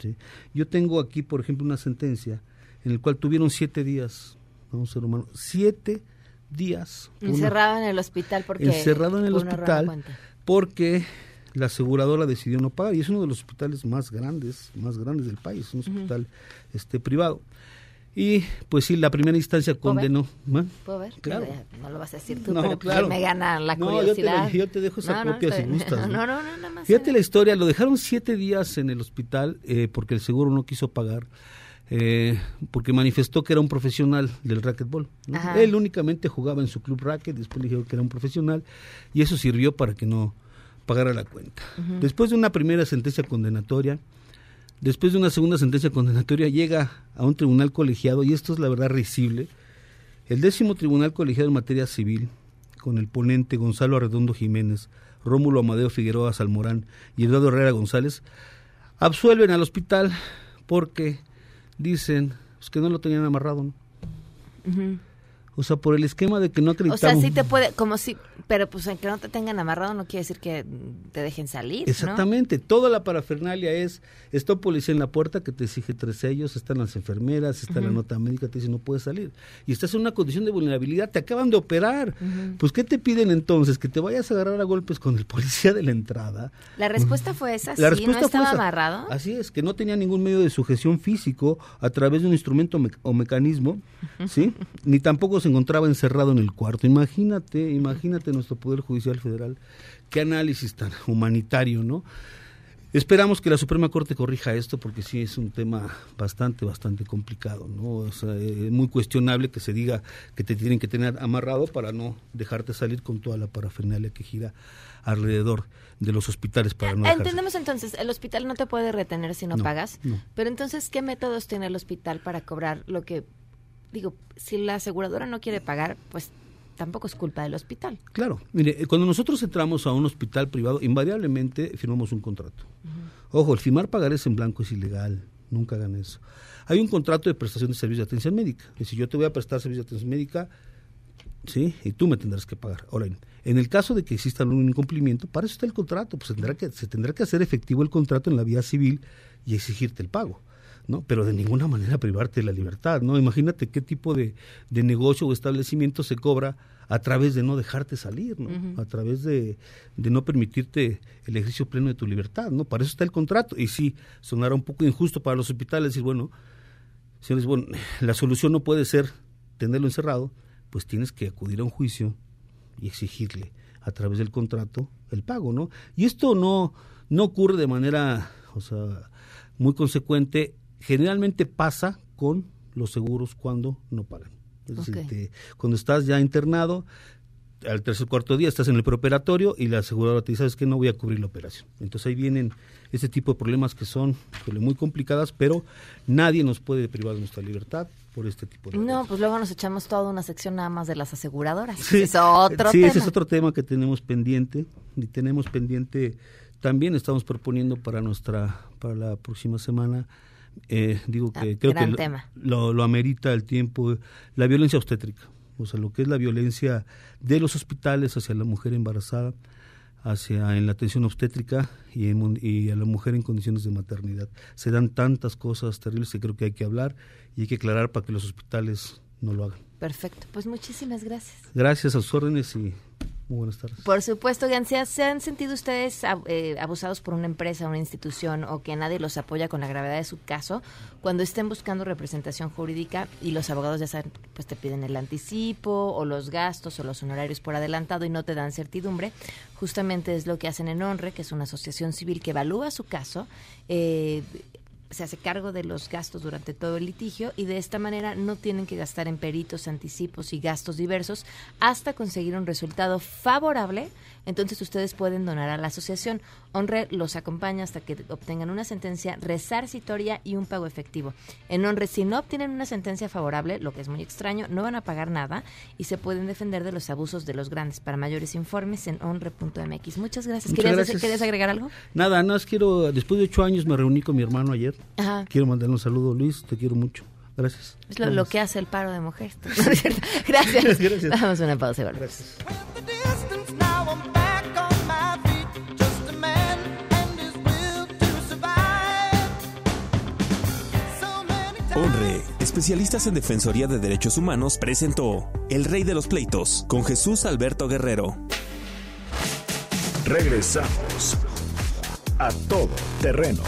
Speaker 11: ¿sí? Yo tengo aquí, por ejemplo, una sentencia en el cual tuvieron siete días a un ser humano, siete días.
Speaker 1: Encerrado en el hospital porque...
Speaker 11: encerrado en el hospital porque la aseguradora decidió no pagar y es uno de los hospitales más grandes, más grandes del país, un hospital este privado. Y pues sí, la primera instancia
Speaker 1: ¿Puedo ver?
Speaker 11: condenó. ¿Ma?
Speaker 1: ¿Puedo ver?
Speaker 11: Claro.
Speaker 1: No, ya, no lo vas a decir tú,
Speaker 11: No,
Speaker 1: pero pues
Speaker 11: claro.
Speaker 1: me gana la
Speaker 11: No, yo te
Speaker 1: curiosidad.
Speaker 11: yo te dejo esa
Speaker 1: No,
Speaker 11: copia si gustas, [LAUGHS]
Speaker 1: No,
Speaker 11: ¿no?
Speaker 1: no, no, nada más.
Speaker 11: Fíjate la historia, lo dejaron siete días en el hospital eh, porque el seguro no quiso pagar, eh, porque manifestó que era un profesional del racquetball. ¿no?
Speaker 1: Ajá.
Speaker 11: Él únicamente jugaba en su club racket, después le dijeron que era un profesional y eso sirvió para que no pagara la cuenta. Después de una primera sentencia condenatoria, después de una segunda sentencia condenatoria, llega a un tribunal colegiado y esto es la verdad risible. El décimo tribunal colegiado en materia civil, con el ponente Gonzalo Arredondo Jiménez, Rómulo Amadeo Figueroa Salmorán y Eduardo Herrera González, absuelven al hospital porque dicen pues, que no lo tenían amarrado. ¿no? O sea, por el esquema de que no
Speaker 1: O
Speaker 11: acreditamos.
Speaker 1: sea, sí te puede, como si, pero pues aunque no te tengan amarrado no quiere decir que te dejen salir, ¿no?
Speaker 11: Exactamente, toda la parafernalia es, está un policía en la puerta que te exige tres sellos, están las enfermeras, está la nota médica, te dice no puedes salir. Y estás en una condición de vulnerabilidad, te acaban de operar. Pues, ¿qué te piden entonces? Que te vayas a agarrar a golpes con el policía de la entrada.
Speaker 1: La respuesta fue esa,
Speaker 11: La
Speaker 1: sí, no
Speaker 11: respuesta fue
Speaker 1: estaba
Speaker 11: esa.
Speaker 1: amarrado.
Speaker 11: Así es, que no tenía ningún medio de sujeción físico a través de un instrumento me- o mecanismo, ¿sí? Ni tampoco se encontraba encerrado en el cuarto. Imagínate, imagínate nuestro Poder Judicial Federal, qué análisis tan humanitario, ¿no? Esperamos que la Suprema Corte corrija esto porque sí es un tema bastante, bastante complicado, ¿no? O sea, es muy cuestionable que se diga que te tienen que tener amarrado para no dejarte salir con toda la parafernalia que gira alrededor de los hospitales para no dejarse
Speaker 1: Entendemos entonces, el hospital no te puede retener si no,
Speaker 11: No,
Speaker 1: pagas,
Speaker 11: no.
Speaker 1: pero entonces, ¿qué métodos tiene el hospital para cobrar lo que, digo, si la aseguradora no quiere pagar, pues tampoco es culpa del hospital.
Speaker 11: Claro, mire, eh, cuando nosotros entramos a un hospital privado, invariablemente firmamos un contrato. Ojo, el firmar pagarés en blanco es ilegal, nunca hagan eso. Hay un contrato de prestación de servicios de atención médica. Es decir, yo te voy a prestar servicios de atención médica, sí, y tú me tendrás que pagar. Ahora, en, en el caso de que exista un incumplimiento, para eso está el contrato, pues tendrá que, se tendrá que hacer efectivo el contrato en la vía civil y exigirte el pago. ¿No? Pero de ninguna manera privarte de la libertad, ¿no? Imagínate qué tipo de, de negocio o establecimiento se cobra a través de no dejarte salir, ¿no? A través de, de no permitirte el ejercicio pleno de tu libertad, ¿no? Para eso está el contrato. Y sí, sonará un poco injusto para los hospitales decir, bueno, señores, bueno, [LAUGHS] la solución no puede ser tenerlo encerrado, pues tienes que acudir a un juicio y exigirle a través del contrato el pago, ¿no? Y esto no, no ocurre de manera, o sea, muy consecuente. Generalmente pasa con los seguros cuando no pagan. Es decir, te- cuando estás ya internado, al tercer cuarto día estás en el preoperatorio y la aseguradora te dice, ¿sabes que No voy a cubrir la operación. Entonces ahí vienen ese tipo de problemas que son muy complicadas, pero nadie nos puede privar de nuestra libertad por este tipo de
Speaker 1: No, pues luego nos echamos toda una sección nada más de las aseguradoras.
Speaker 11: Sí,
Speaker 1: es otro
Speaker 11: sí,
Speaker 1: tema.
Speaker 11: ese es otro tema que tenemos pendiente y tenemos pendiente también estamos proponiendo para nuestra para la próxima semana eh, digo que
Speaker 1: Ah,
Speaker 11: creo
Speaker 1: gran
Speaker 11: que lo-
Speaker 1: tema.
Speaker 11: Lo, lo amerita el tiempo la violencia obstétrica o sea lo que es la violencia de los hospitales hacia la mujer embarazada hacia en la atención obstétrica y, en mun- y a la mujer en condiciones de maternidad se dan tantas cosas terribles que creo que hay que hablar y hay que aclarar para que los hospitales no lo hagan
Speaker 1: Perfecto, pues muchísimas gracias.
Speaker 11: Gracias a sus órdenes y muy buenas tardes.
Speaker 1: Por supuesto, Gancia, ¿se han sentido ustedes eh, abusados por una empresa, una institución o que nadie los apoya con la gravedad de su caso? Cuando estén buscando representación jurídica y los abogados ya saben, pues te piden el anticipo o los gastos o los honorarios por adelantado y no te dan certidumbre, justamente es lo que hacen en Honre, que es una asociación civil que evalúa su caso. eh, se hace cargo de los gastos durante todo el litigio y de esta manera no tienen que gastar en peritos, anticipos y gastos diversos hasta conseguir un resultado favorable. Entonces ustedes pueden donar a la asociación. Honre los acompaña hasta que obtengan una sentencia resarcitoria y un pago efectivo. En Honre, si no obtienen una sentencia favorable, lo que es muy extraño, no van a pagar nada y se pueden defender de los abusos de los grandes. Para mayores informes en honre.mx. Muchas gracias.
Speaker 11: Muchas
Speaker 1: ¿Querías,
Speaker 11: gracias.
Speaker 1: ¿Querías agregar algo?
Speaker 11: Nada, nada más quiero, después de ocho años me reuní con mi hermano ayer.
Speaker 1: Ajá.
Speaker 11: Quiero mandarle un saludo, Luis, te quiero mucho. Gracias.
Speaker 1: Es lo, que hace el paro de mujeres. [LAUGHS] Gracias. [LAUGHS]
Speaker 11: Gracias.
Speaker 1: Damos una pausa. y
Speaker 9: Honre, especialistas en Defensoría de Derechos Humanos, presentó El Rey de los Pleitos con Jesús Alberto Guerrero.
Speaker 4: Regresamos a todo terreno.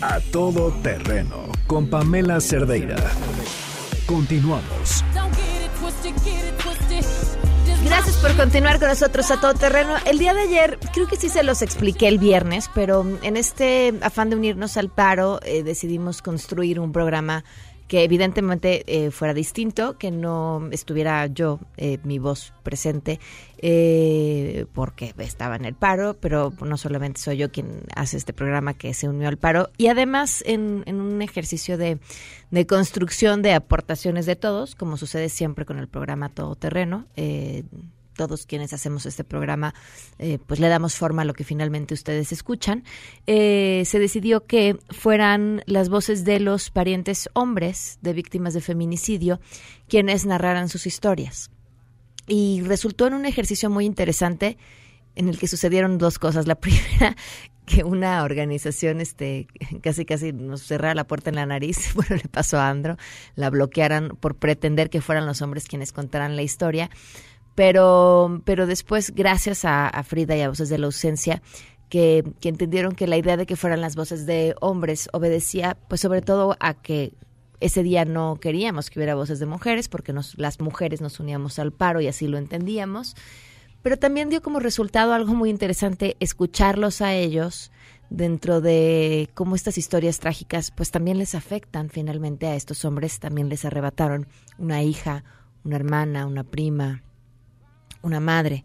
Speaker 4: A todo terreno con Pamela Cerdeira. Continuamos.
Speaker 1: Gracias por continuar con nosotros a todo terreno. El día de ayer, creo que sí se los expliqué el viernes, pero en este afán de unirnos al paro, eh, decidimos construir un programa que evidentemente eh, fuera distinto, que no estuviera yo, eh, mi voz presente, eh, porque estaba en el paro, pero no solamente soy yo quien hace este programa que se unió al paro, y además en, en un ejercicio de, de construcción de aportaciones de todos, como sucede siempre con el programa Todoterreno, eh, todos quienes hacemos este programa, eh, pues le damos forma a lo que finalmente ustedes escuchan, eh, se decidió que fueran las voces de los parientes hombres de víctimas de feminicidio quienes narraran sus historias. Y resultó en un ejercicio muy interesante en el que sucedieron dos cosas. La [LAUGHS] primera, que una organización este casi casi nos cerrara la puerta en la nariz, [LAUGHS] bueno, le pasó a Andro, la bloquearan por pretender que fueran los hombres quienes contaran la historia, pero pero después gracias a, Frida y a Voces de la Ausencia que, que entendieron que la idea de que fueran las voces de hombres obedecía pues sobre todo a que ese día no queríamos que hubiera voces de mujeres porque nos, las mujeres nos uníamos al paro y así lo entendíamos. Pero también dio como resultado algo muy interesante escucharlos a ellos dentro de cómo estas historias trágicas pues también les afectan finalmente a estos hombres, también les arrebataron una hija, una hermana, una prima, una madre.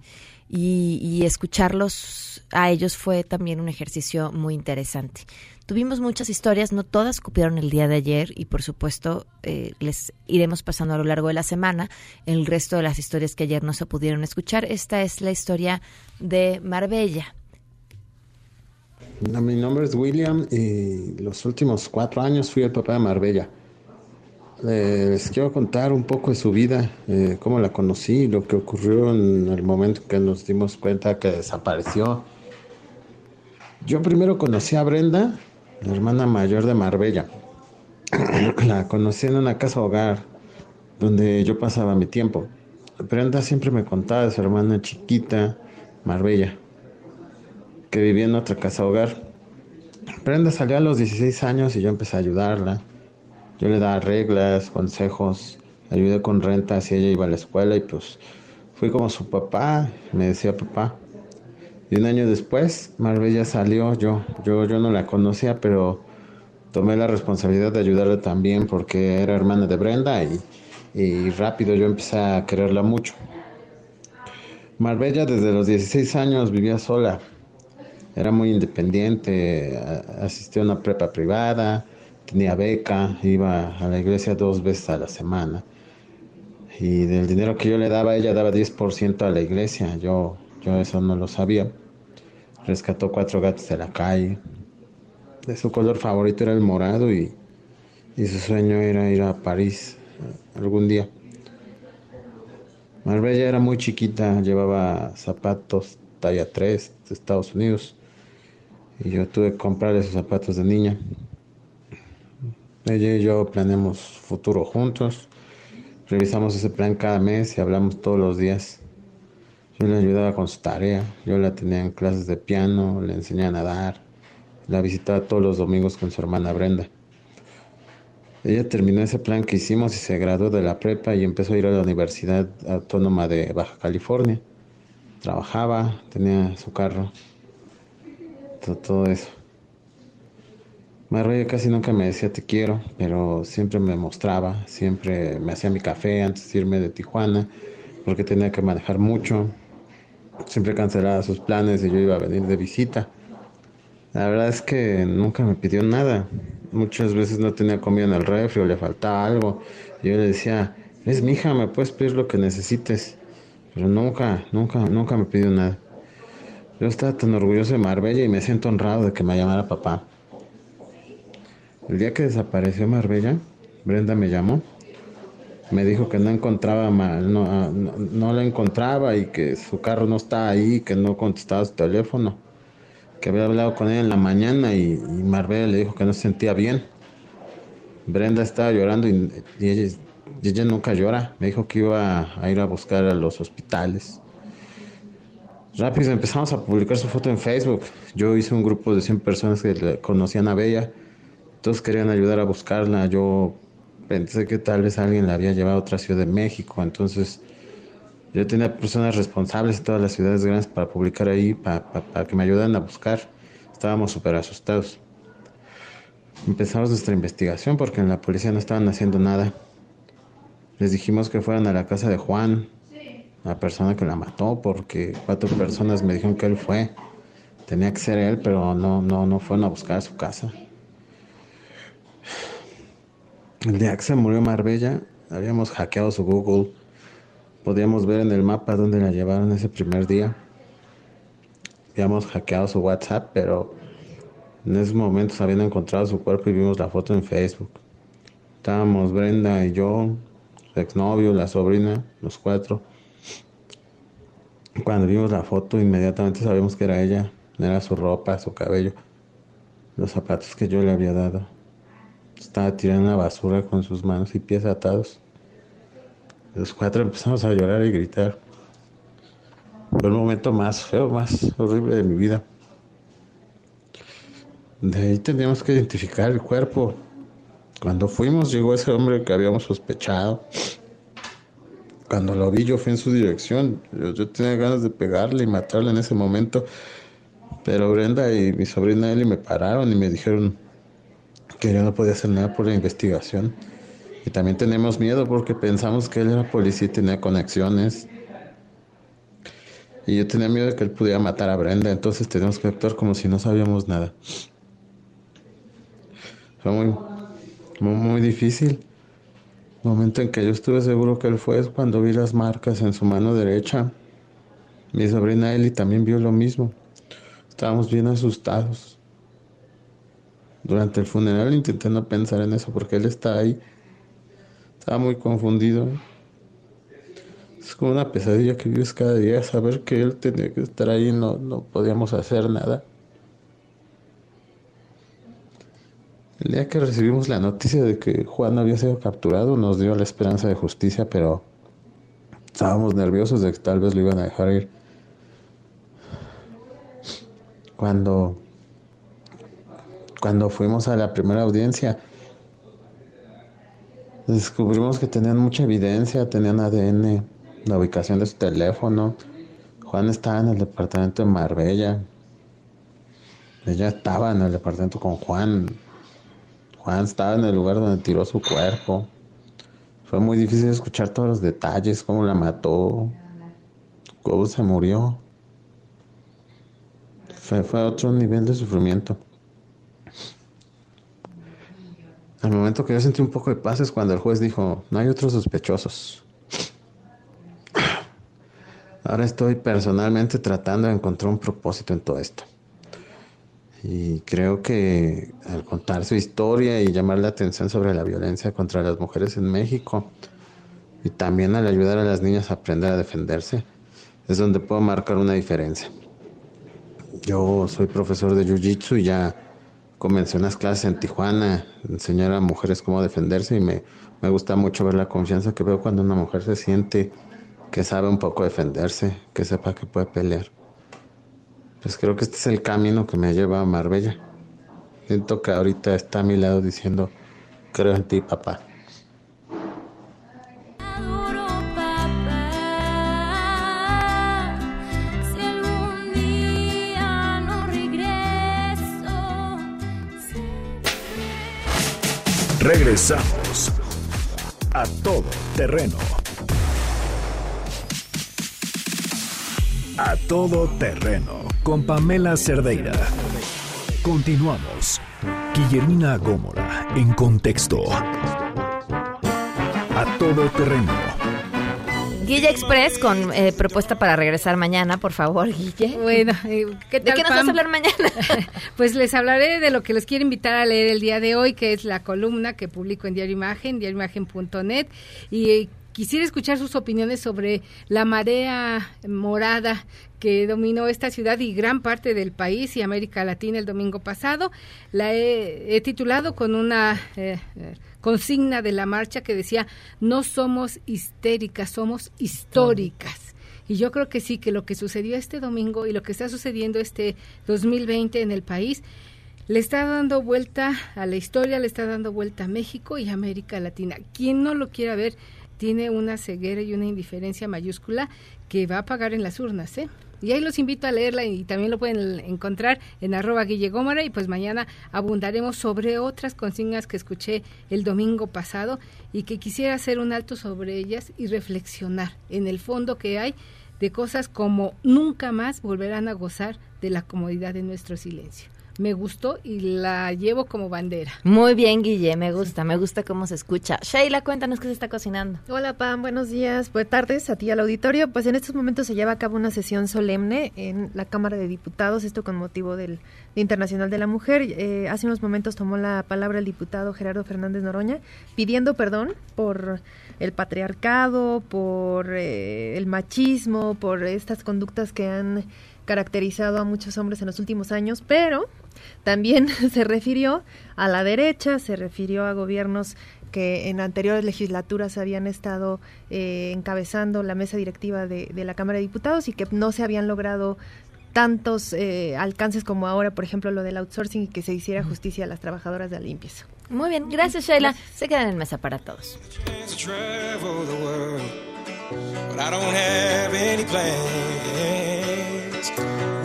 Speaker 1: Y, escucharlos a ellos fue también un ejercicio muy interesante. Tuvimos muchas historias, no todas cupieron el día de ayer y por supuesto eh, les iremos pasando a lo largo de la semana el resto de las historias que ayer no se pudieron escuchar. Esta es la historia de Marbella.
Speaker 12: Mi nombre es William y los últimos cuatro años fui el papá de Marbella. Les quiero contar un poco de su vida, eh, cómo la conocí, lo que ocurrió en el momento que nos dimos cuenta que desapareció. Yo primero conocí a Brenda la hermana mayor de Marbella. [CLEARS THROAT] La conocí en una casa hogar donde yo pasaba mi tiempo. Brenda siempre me contaba de su hermana chiquita, Marbella, que vivía en otra casa hogar. Brenda salió a los 16 años y yo empecé a ayudarla. Yo le daba reglas, consejos, ayudé con rentas y ella iba a la escuela y pues fui como su papá, me decía papá. Y un año después, Marbella salió, yo, yo, yo no la conocía, pero tomé la responsabilidad de ayudarla también porque era hermana de Brenda y, y rápido yo empecé a quererla mucho. Marbella desde los 16 años vivía sola, era muy independiente, asistía a una prepa privada, tenía beca, iba a la iglesia dos veces a la semana. Y del dinero que yo le daba, ella daba 10% a la iglesia. Yo yo eso no lo sabía. Rescató cuatro gatos de la calle. De su color favorito era el morado y, su sueño era ir a París algún día. Marbella era muy chiquita, llevaba zapatos talla 3 de Estados Unidos y yo tuve que comprarle esos zapatos de niña. Ella y yo planeamos futuro juntos, revisamos ese plan cada mes y hablamos todos los días. Yo le ayudaba con su tarea, yo la tenía en clases de piano, le enseñaba a nadar, la visitaba todos los domingos con su hermana Brenda. Ella terminó ese plan que hicimos y se graduó de la prepa y empezó a ir a la Universidad Autónoma de Baja California. Trabajaba, tenía su carro, todo eso. Marbella casi nunca me decía te quiero, pero siempre me mostraba, siempre me hacía mi café antes de irme de Tijuana, porque tenía que manejar mucho, siempre cancelaba sus planes y yo iba a venir de visita. La verdad es que nunca me pidió nada. Muchas veces no tenía comida en el refri o le faltaba algo. Yo le decía, es mi hija, me puedes pedir lo que necesites. Pero nunca, nunca, nunca me pidió nada. Yo estaba tan orgulloso de Marbella y me siento honrado de que me llamara papá. El día que desapareció Marbella, Brenda me llamó me dijo que no encontraba mal, no, no, la encontraba y que su carro no estaba ahí, que no contestaba su teléfono, que había hablado con ella en la mañana y, y Marbella le dijo que no se sentía bien. Brenda estaba llorando y, ella, nunca llora, me dijo que iba a ir a buscar a los hospitales. Rápido empezamos a publicar su foto en Facebook. Yo hice un grupo de 100 personas que conocían a Bella. Todos querían ayudar a buscarla. Yo pensé que tal vez alguien la había llevado a otra ciudad de México, entonces yo tenía personas responsables en todas las ciudades grandes para publicar ahí, para, que me ayudaran a buscar. Estábamos súper asustados. Empezamos nuestra investigación porque en la policía no estaban haciendo nada. Les dijimos que fueran a la casa de Juan, la persona que la mató, porque cuatro personas me dijeron que él fue. Tenía que ser él, pero no, no, no fueron a buscar a su casa. El día que se murió Marbella, habíamos hackeado su Google podíamos ver en el mapa dónde la llevaron ese primer día. Habíamos hackeado su WhatsApp, pero en esos momentos habían encontrado su cuerpo y vimos la foto en Facebook. Estábamos Brenda y yo, su exnovio, la sobrina, los cuatro. Cuando vimos la foto, inmediatamente sabíamos que era ella. Era su ropa, su cabello, los zapatos que yo le había dado. Estaba tirando la basura con sus manos y pies atados. Los cuatro [LAUGHS] empezamos a llorar y gritar. Fue el momento más feo, más horrible de mi vida. De ahí teníamos que identificar el cuerpo. Cuando fuimos llegó ese hombre que habíamos sospechado. Cuando lo vi yo fui en su dirección. Yo, tenía ganas de pegarle y matarle en ese momento. Pero Brenda y mi sobrina Eli me pararon y me dijeron que yo no podía hacer nada por la investigación. Y también tenemos miedo porque pensamos que él era policía y tenía conexiones. Y yo tenía miedo de que él pudiera matar a Brenda, entonces tenemos que actuar como si no sabíamos nada. Fue muy, muy, muy difícil. El momento en que yo estuve seguro que él fue es cuando vi las marcas en su mano derecha. Mi sobrina Eli también vio lo mismo. Estábamos bien asustados. Durante el funeral intenté no pensar en eso porque él está ahí. Estaba muy confundido. Es como una pesadilla que vives cada día, saber que él tenía que estar ahí y no, no podíamos hacer nada. El día que recibimos la noticia de que Juan había sido capturado nos dio la esperanza de justicia, pero estábamos nerviosos de que tal vez lo iban a dejar ir. Cuando, cuando fuimos a la primera audiencia, descubrimos que tenían mucha evidencia, tenían ADN, la ubicación de su teléfono. Juan estaba en el departamento de Marbella. Ella estaba en el departamento con Juan. Juan estaba en el lugar donde tiró su cuerpo. Fue muy difícil escuchar todos los detalles, cómo la mató, cómo se murió. Fue, fue otro nivel de sufrimiento. Al momento que yo sentí un poco de paz es cuando el juez dijo, no hay otros sospechosos. Ahora estoy personalmente tratando de encontrar un propósito en todo esto. Y creo que al contar su historia y llamar la atención sobre la violencia contra las mujeres en México y también al ayudar a las niñas a aprender a defenderse, es donde puedo marcar una diferencia. Yo soy profesor de Jiu-Jitsu y ya comencé unas clases en Tijuana, enseñar a mujeres cómo defenderse y me, me gusta mucho ver la confianza que veo cuando una mujer se siente que sabe un poco defenderse, que sepa que puede pelear. Pues creo que este es el camino que me lleva a Marbella. Siento que ahorita está a mi lado diciendo, creo en ti, papá.
Speaker 4: Regresamos a todo terreno. A todo terreno con Pamela Cerdeira. Continuamos. Guillermina Gómora en contexto. A todo terreno.
Speaker 1: Guille Express con eh, propuesta para regresar mañana, por favor, Guille.
Speaker 3: Bueno, eh, ¿qué
Speaker 1: ¿de qué nos vas a hablar mañana? [LAUGHS]
Speaker 3: pues les hablaré de lo que les quiero invitar a leer el día de hoy, que es la columna que publico en Diario Imagen, diarioimagen.net, y Quisiera escuchar sus opiniones sobre la marea morada que dominó esta ciudad y gran parte del país y América Latina el domingo pasado. La he, titulado con una eh, consigna de la marcha que decía, no somos histéricas, somos históricas. Y yo creo que sí, que lo que sucedió este domingo y lo que está sucediendo este 2020 en el país le está dando vuelta a la historia, le está dando vuelta a México y América Latina. Quien no lo quiera ver, tiene una ceguera y una indiferencia mayúscula que va a pagar en las urnas, ¿eh? Y ahí los invito a leerla y también lo pueden encontrar en arroba Guille Gómara y pues mañana abundaremos sobre otras consignas que escuché el domingo pasado y que quisiera hacer un alto sobre ellas y reflexionar en el fondo que hay de cosas como nunca más volverán a gozar de la comodidad de nuestro silencio. Me gustó y la llevo como bandera.
Speaker 1: Muy bien, Guille, me gusta, me gusta cómo se escucha. Sheila, cuéntanos qué se está cocinando.
Speaker 13: Hola, Pam, buenos días, buenas tardes a ti al auditorio. Pues en estos momentos se lleva a cabo una sesión solemne en la Cámara de Diputados, esto con motivo del Día Internacional de la Mujer. Eh, hace unos momentos tomó la palabra el diputado Gerardo Fernández Noroña pidiendo perdón por el patriarcado, por eh, el machismo, por estas conductas que han caracterizado a muchos hombres en los últimos años, pero también [LAUGHS] se refirió a la derecha, se refirió a gobiernos que en anteriores legislaturas habían estado eh, encabezando la mesa directiva de, de, la Cámara de Diputados y que no se habían logrado tantos eh, alcances como ahora, por ejemplo, lo del outsourcing y que se hiciera justicia a las trabajadoras de la limpieza.
Speaker 1: Muy bien, gracias Sheila. Se quedan en mesa para todos.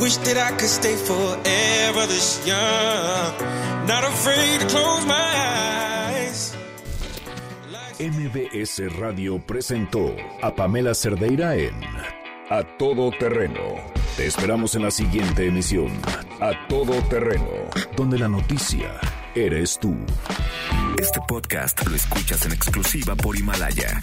Speaker 1: Wish that I could stay forever this young. Not afraid to close my eyes.
Speaker 4: MBS Radio presentó a Pamela Cerdeira en A Todo Terreno. Te esperamos en la siguiente emisión, A Todo Terreno, donde la noticia eres tú.
Speaker 14: Este podcast lo escuchas en exclusiva por Himalaya.